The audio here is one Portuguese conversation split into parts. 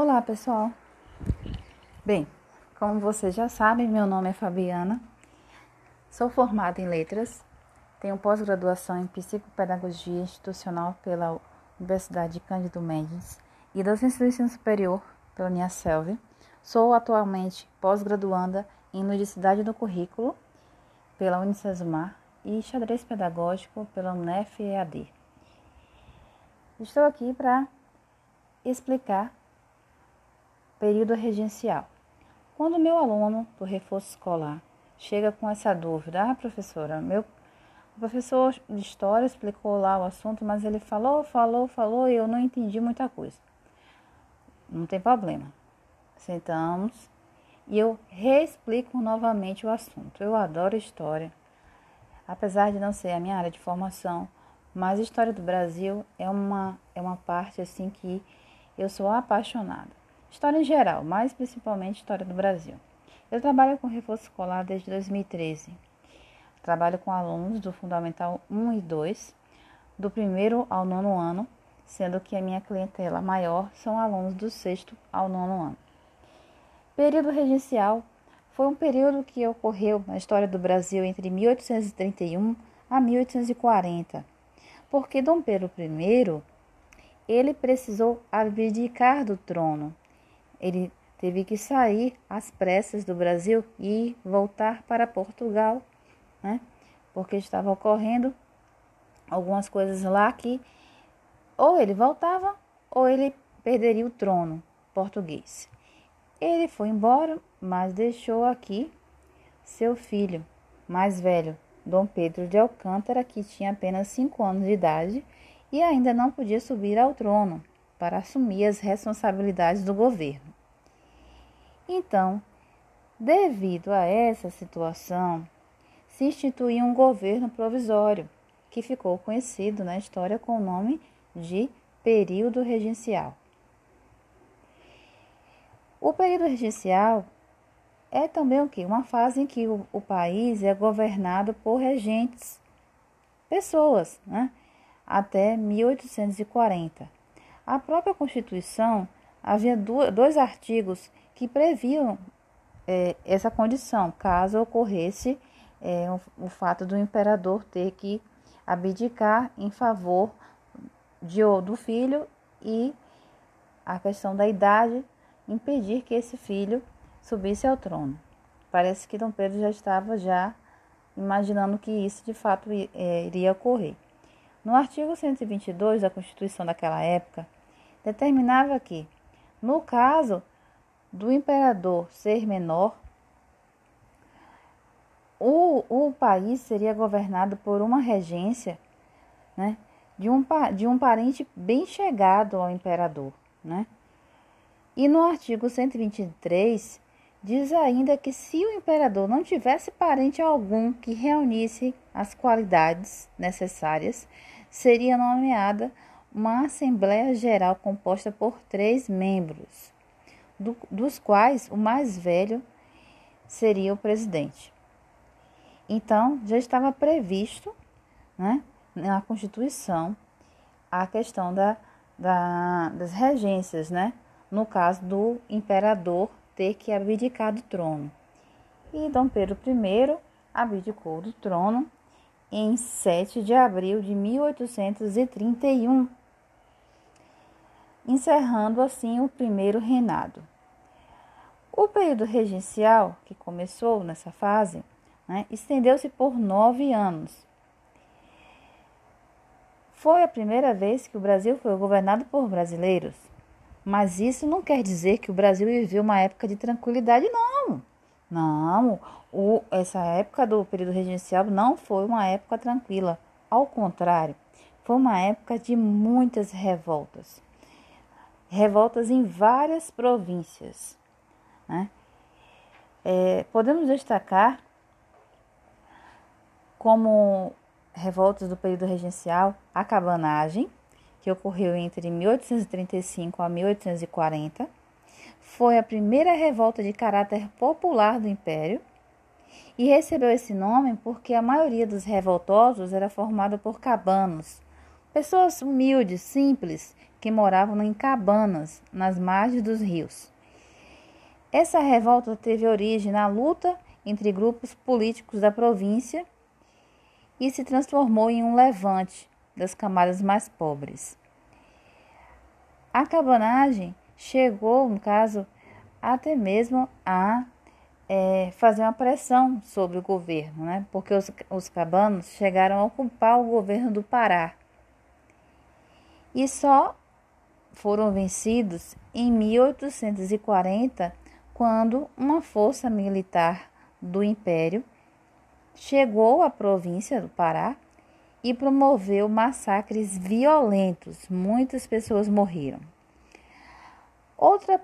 Olá, pessoal. Bem, como vocês já sabem, meu nome é Fabiana. Sou formada em letras, tenho pós-graduação em psicopedagogia institucional pela Universidade de Cândido Mendes e docência do ensino superior pela Uniaselv. Sou atualmente pós-graduanda em ludicidade do currículo pela Unicesumar e xadrez pedagógico pela UNEF EAD. Estou aqui para explicar Período regencial. Quando meu aluno do reforço escolar chega com essa dúvida, ah, professora, meu o professor de história explicou lá o assunto, mas ele falou, falou, falou e eu não entendi muita coisa. Não tem problema. Sentamos e eu reexplico novamente o assunto. Eu adoro história. Apesar de não ser a minha área de formação, mas história do Brasil é uma é uma parte assim que eu sou apaixonada. História em geral, mas principalmente história do Brasil. Eu trabalho com reforço escolar desde 2013. Trabalho com alunos do Fundamental 1 e 2, do primeiro ao nono ano, sendo que a minha clientela maior são alunos do sexto ao nono ano. Período regencial foi um período que ocorreu na história do Brasil entre 1831 a 1840, porque Dom Pedro I ele precisou abdicar do trono ele teve que sair às pressas do Brasil e voltar para Portugal, né? Porque estava ocorrendo algumas coisas lá que ou ele voltava ou ele perderia o trono português. Ele foi embora, mas deixou aqui seu filho mais velho, Dom Pedro de Alcântara, que tinha apenas cinco anos de idade e ainda não podia subir ao trono para assumir as responsabilidades do governo. Então, devido a essa situação, se instituiu um governo provisório, que ficou conhecido na história com o nome de período regencial. O período regencial é também o que? Uma fase em que o, o país é governado por regentes, pessoas, né? até 1840. A própria Constituição havia dois artigos que previam é, essa condição, caso ocorresse é, o, o, fato do imperador ter que abdicar em favor de, do filho e a questão da idade impedir que esse filho subisse ao trono. Parece que Dom Pedro já estava já imaginando que isso de fato é, iria ocorrer. No artigo 122 da Constituição daquela época, determinava que, no caso do imperador ser menor, o, o país seria governado por uma regência né, de, um, de um parente bem chegado ao imperador. Né? E no artigo 123 diz ainda que se o imperador não tivesse parente algum que reunisse as qualidades necessárias, seria nomeada uma Assembleia Geral composta por três membros, do, dos quais o mais velho seria o presidente. Então, já estava previsto né, na Constituição a questão da, da, das regências, né, no caso do imperador ter que abdicar do trono. E Dom Pedro I abdicou do trono em 7 de abril de 1831 encerrando assim o primeiro reinado. O período regencial, que começou nessa fase, né, estendeu-se por nove anos. Foi a primeira vez que o Brasil foi governado por brasileiros, mas isso não quer dizer que o Brasil viveu uma época de tranquilidade, não. Não, o, essa época do período regencial não foi uma época tranquila. Ao contrário, foi uma época de muitas revoltas revoltas em várias províncias. Né? É, podemos destacar como revoltas do período regencial a cabanagem, que ocorreu entre 1835 a 1840, foi a primeira revolta de caráter popular do Império e recebeu esse nome porque a maioria dos revoltosos era formada por cabanos, pessoas humildes, simples, que moravam em cabanas nas margens dos rios. Essa revolta teve origem na luta entre grupos políticos da província e se transformou em um levante das camadas mais pobres. A cabanagem chegou, no caso, até mesmo a é, fazer uma pressão sobre o governo, né? porque os, os cabanos chegaram a ocupar o governo do Pará. E só foram vencidos em 1840, quando uma força militar do Império chegou à província do Pará e promoveu massacres violentos. Muitas pessoas morreram. Outra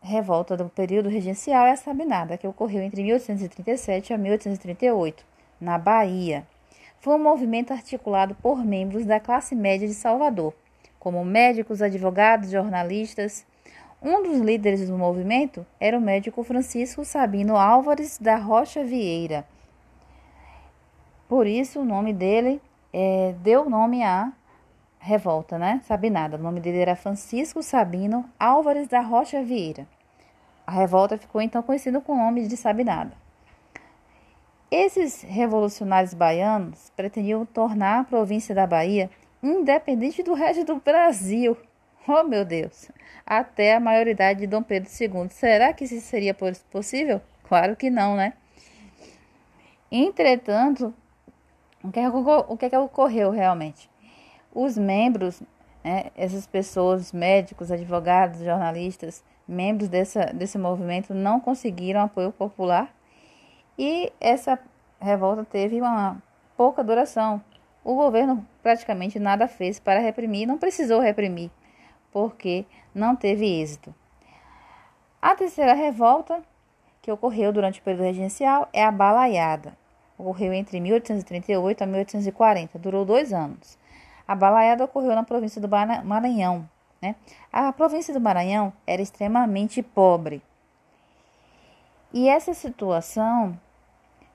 revolta do período regencial é a Sabinada, que ocorreu entre 1837 a 1838, na Bahia. Foi um movimento articulado por membros da classe média de Salvador, como médicos, advogados, jornalistas. Um dos líderes do movimento era o médico Francisco Sabino Álvares da Rocha Vieira. Por isso, o nome dele é, deu nome à revolta, né? Sabinada. O nome dele era Francisco Sabino Álvares da Rocha Vieira. A revolta ficou então conhecida com o nome de Sabinada. Esses revolucionários baianos pretendiam tornar a província da Bahia independente do resto do Brasil. Oh, meu Deus! Até a maioridade de Dom Pedro II. Será que isso seria possível? Claro que não, né? Entretanto, o que, é, é que ocorreu realmente? Os membros, né, essas pessoas, médicos, advogados, jornalistas, membros dessa, desse movimento não conseguiram apoio popular e essa revolta teve uma pouca duração. O governo praticamente nada fez para reprimir, não precisou reprimir, porque não teve êxito. A terceira revolta que ocorreu durante o período regencial é a balaiada ocorreu entre 1838 a 1840, durou dois anos. A balaiada ocorreu na província do Maranhão. Né? A província do Maranhão era extremamente pobre. E essa situação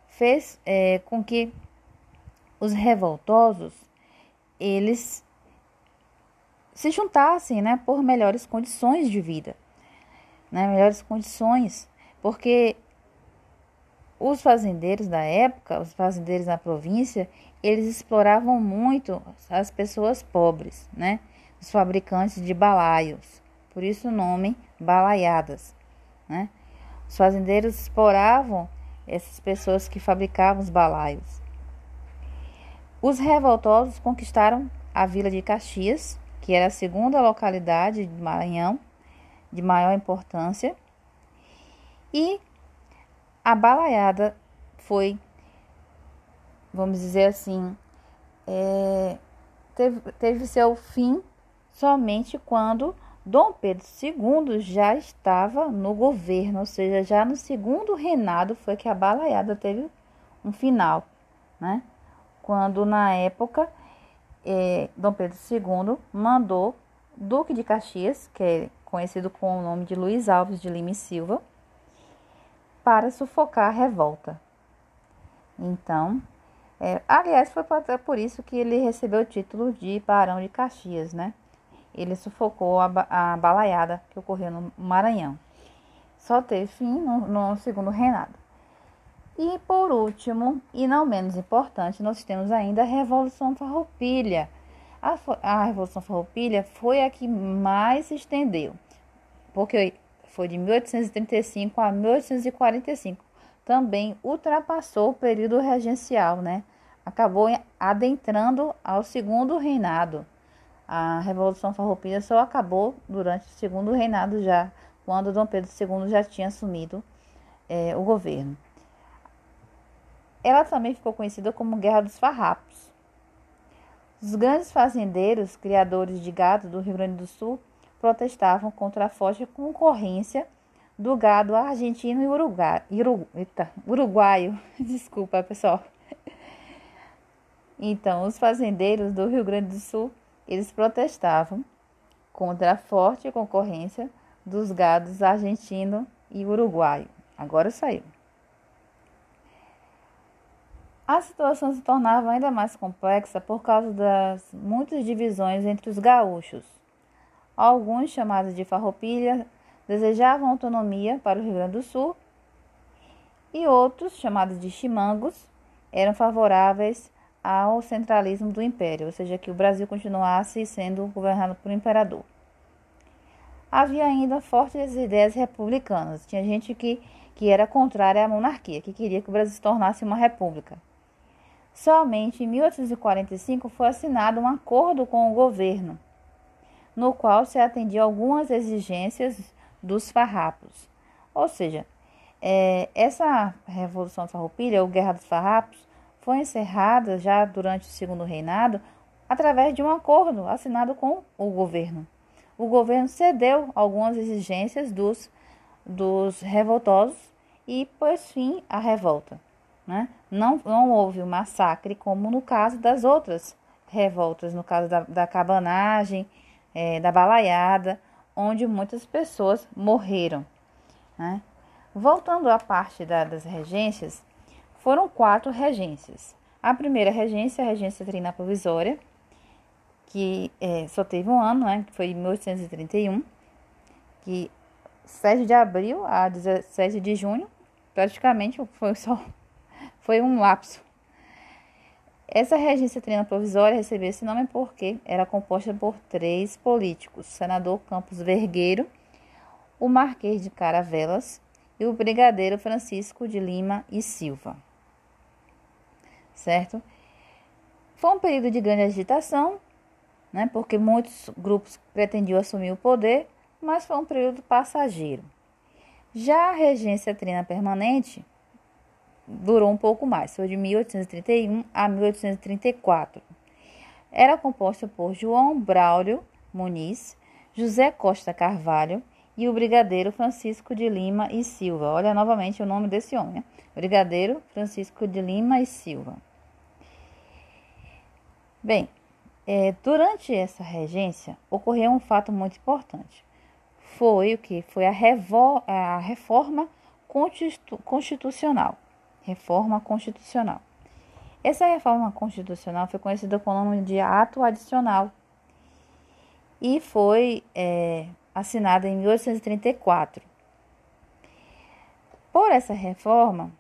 fez é, com que os revoltosos eles se juntassem, né, por melhores condições de vida, né, melhores condições, porque os fazendeiros da época, os fazendeiros na província, eles exploravam muito as pessoas pobres, né? Os fabricantes de balaios. Por isso o nome balaiadas, né? Os fazendeiros exploravam essas pessoas que fabricavam os balaios. Os revoltosos conquistaram a vila de Caxias, que era a segunda localidade de Maranhão de maior importância, e a balaiada foi, vamos dizer assim, é, teve, teve seu fim somente quando Dom Pedro II já estava no governo, ou seja, já no segundo reinado foi que a balaiada teve um final, né? Quando na época é, Dom Pedro II mandou Duque de Caxias, que é conhecido com o nome de Luiz Alves de Lima e Silva, para sufocar a revolta. Então, é, aliás, foi por isso que ele recebeu o título de Barão de Caxias, né? Ele sufocou a, a balaiada que ocorreu no Maranhão. Só teve fim no, no segundo reinado. E por último, e não menos importante, nós temos ainda a Revolução Farroupilha. A, a Revolução Farroupilha foi a que mais se estendeu, porque foi de 1835 a 1845. Também ultrapassou o período regencial, né? Acabou adentrando ao segundo reinado. A Revolução Farroupilha só acabou durante o segundo reinado já, quando Dom Pedro II já tinha assumido é, o governo. Ela também ficou conhecida como Guerra dos Farrapos. Os grandes fazendeiros, criadores de gado do Rio Grande do Sul, protestavam contra a forte concorrência do gado argentino e uruguai, eita, uruguaio. Desculpa, pessoal. Então, os fazendeiros do Rio Grande do Sul, eles protestavam contra a forte concorrência dos gados argentino e uruguaio. Agora saiu. A situação se tornava ainda mais complexa por causa das muitas divisões entre os gaúchos. Alguns, chamados de farroupilha, desejavam autonomia para o Rio Grande do Sul e outros, chamados de chimangos, eram favoráveis ao centralismo do império, ou seja, que o Brasil continuasse sendo governado por um imperador. Havia ainda fortes ideias republicanas. Tinha gente que, que era contrária à monarquia, que queria que o Brasil se tornasse uma república. Somente em 1845 foi assinado um acordo com o governo, no qual se atendia algumas exigências dos farrapos. Ou seja, é, essa Revolução Farroupilha, ou Guerra dos Farrapos, foi encerrada já durante o segundo reinado através de um acordo assinado com o governo. O governo cedeu algumas exigências dos, dos revoltosos e pôs fim à revolta. Né? Não, não houve um massacre como no caso das outras revoltas, no caso da, da cabanagem, é, da balaiada, onde muitas pessoas morreram. Né? Voltando à parte da, das regências, foram quatro regências. A primeira regência, a regência trina provisória, que é, só teve um ano, né, que foi em 1831, que 7 de abril a 17 de junho, praticamente foi só foi um lapso. Essa regência trina provisória recebeu esse nome porque era composta por três políticos: o senador Campos Vergueiro, o Marquês de Caravelas e o brigadeiro Francisco de Lima e Silva. Certo? Foi um período de grande agitação, né, porque muitos grupos pretendiam assumir o poder, mas foi um período passageiro. Já a regência trina permanente durou um pouco mais, foi de 1831 a 1834. Era composta por João Braulio Muniz, José Costa Carvalho e o brigadeiro Francisco de Lima e Silva. Olha novamente o nome desse homem, né? Brigadeiro Francisco de Lima e Silva. Bem, é, durante essa regência ocorreu um fato muito importante. Foi o que? Foi a, a reforma constitucional. Reforma constitucional. Essa reforma constitucional foi conhecida com o nome de ato adicional e foi é, assinada em 1834. Por essa reforma,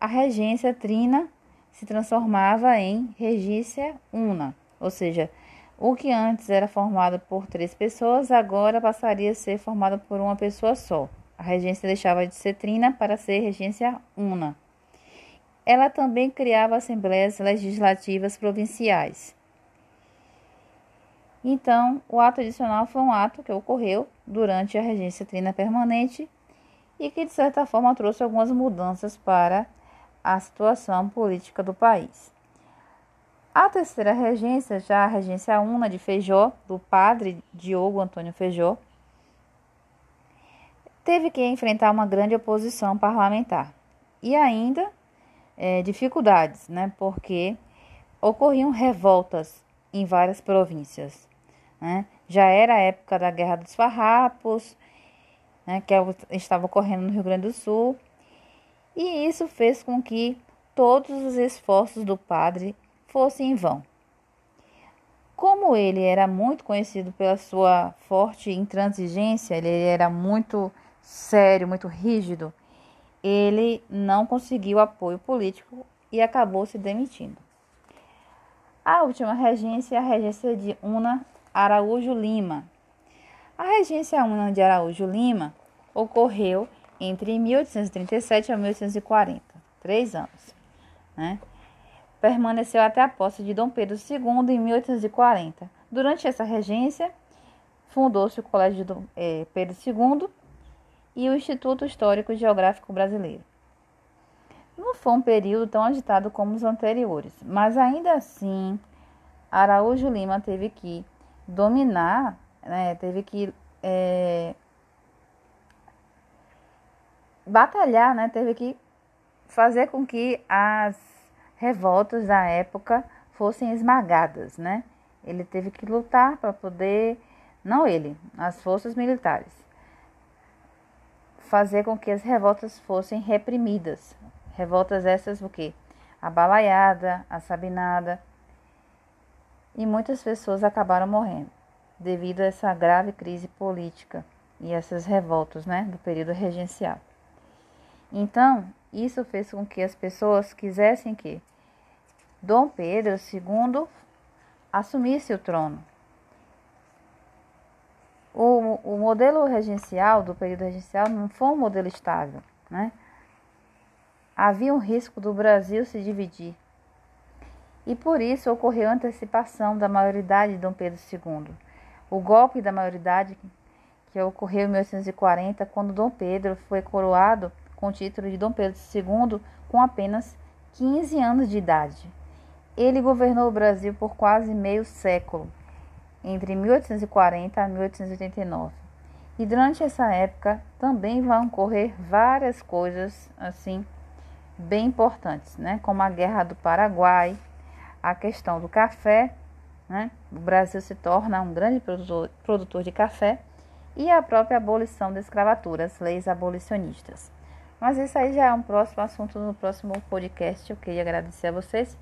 a regência trina se transformava em regência una, ou seja, o que antes era formado por três pessoas, agora passaria a ser formado por uma pessoa só. A regência deixava de ser trina para ser regência una. Ela também criava assembleias legislativas provinciais. Então, o ato adicional foi um ato que ocorreu durante a regência trina permanente e que, de certa forma, trouxe algumas mudanças para a situação política do país. A terceira regência, já a regência una de Feijó, do padre Diogo Antônio Feijó, teve que enfrentar uma grande oposição parlamentar e ainda é, dificuldades, né, porque ocorriam revoltas em várias províncias. Né? Já era a época da Guerra dos Farrapos, né, que estava ocorrendo no Rio Grande do Sul, e isso fez com que todos os esforços do padre fossem em vão. Como ele era muito conhecido pela sua forte intransigência, ele era muito sério, muito rígido, ele não conseguiu apoio político e acabou se demitindo. A última regência é a regência de Una Araújo Lima. A regência Una de Araújo Lima ocorreu entre 1837 a 1840, três anos. Né? Permaneceu até a posse de Dom Pedro II em 1840. Durante essa regência, fundou-se o Colégio de é, Pedro II e o Instituto Histórico Geográfico Brasileiro. Não foi um período tão agitado como os anteriores, mas ainda assim, Araújo Lima teve que dominar, né, teve que é, batalhar, né? Teve que fazer com que as revoltas da época fossem esmagadas, né? Ele teve que lutar para poder, não ele, as forças militares, fazer com que as revoltas fossem reprimidas. Revoltas essas o quê? A balaiada, a sabinada. E muitas pessoas acabaram morrendo. devido a essa grave crise política e essas revoltas né, do período regencial. Então, isso fez com que as pessoas quisessem que Dom Pedro II assumisse o trono. O, modelo regencial, do período regencial, não foi um modelo estável. Né? Havia um risco do Brasil se dividir. E por isso ocorreu a antecipação da maioridade de Dom Pedro II. O golpe da maioridade que ocorreu em 1840, quando Dom Pedro foi coroado com o título de Dom Pedro II com apenas 15 anos de idade. Ele governou o Brasil por quase meio século, entre 1840 a 1889. E durante essa época também vão ocorrer várias coisas assim bem importantes, né? Como a Guerra do Paraguai, a questão do café, né? O Brasil se torna um grande produtor, produtor de café e a própria abolição da escravatura, as leis abolicionistas. Mas isso aí já é um próximo assunto no próximo podcast. Eu queria agradecer a vocês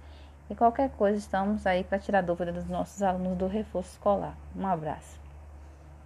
e qualquer coisa, estamos aí para tirar dúvida dos nossos alunos do reforço escolar. Um abraço.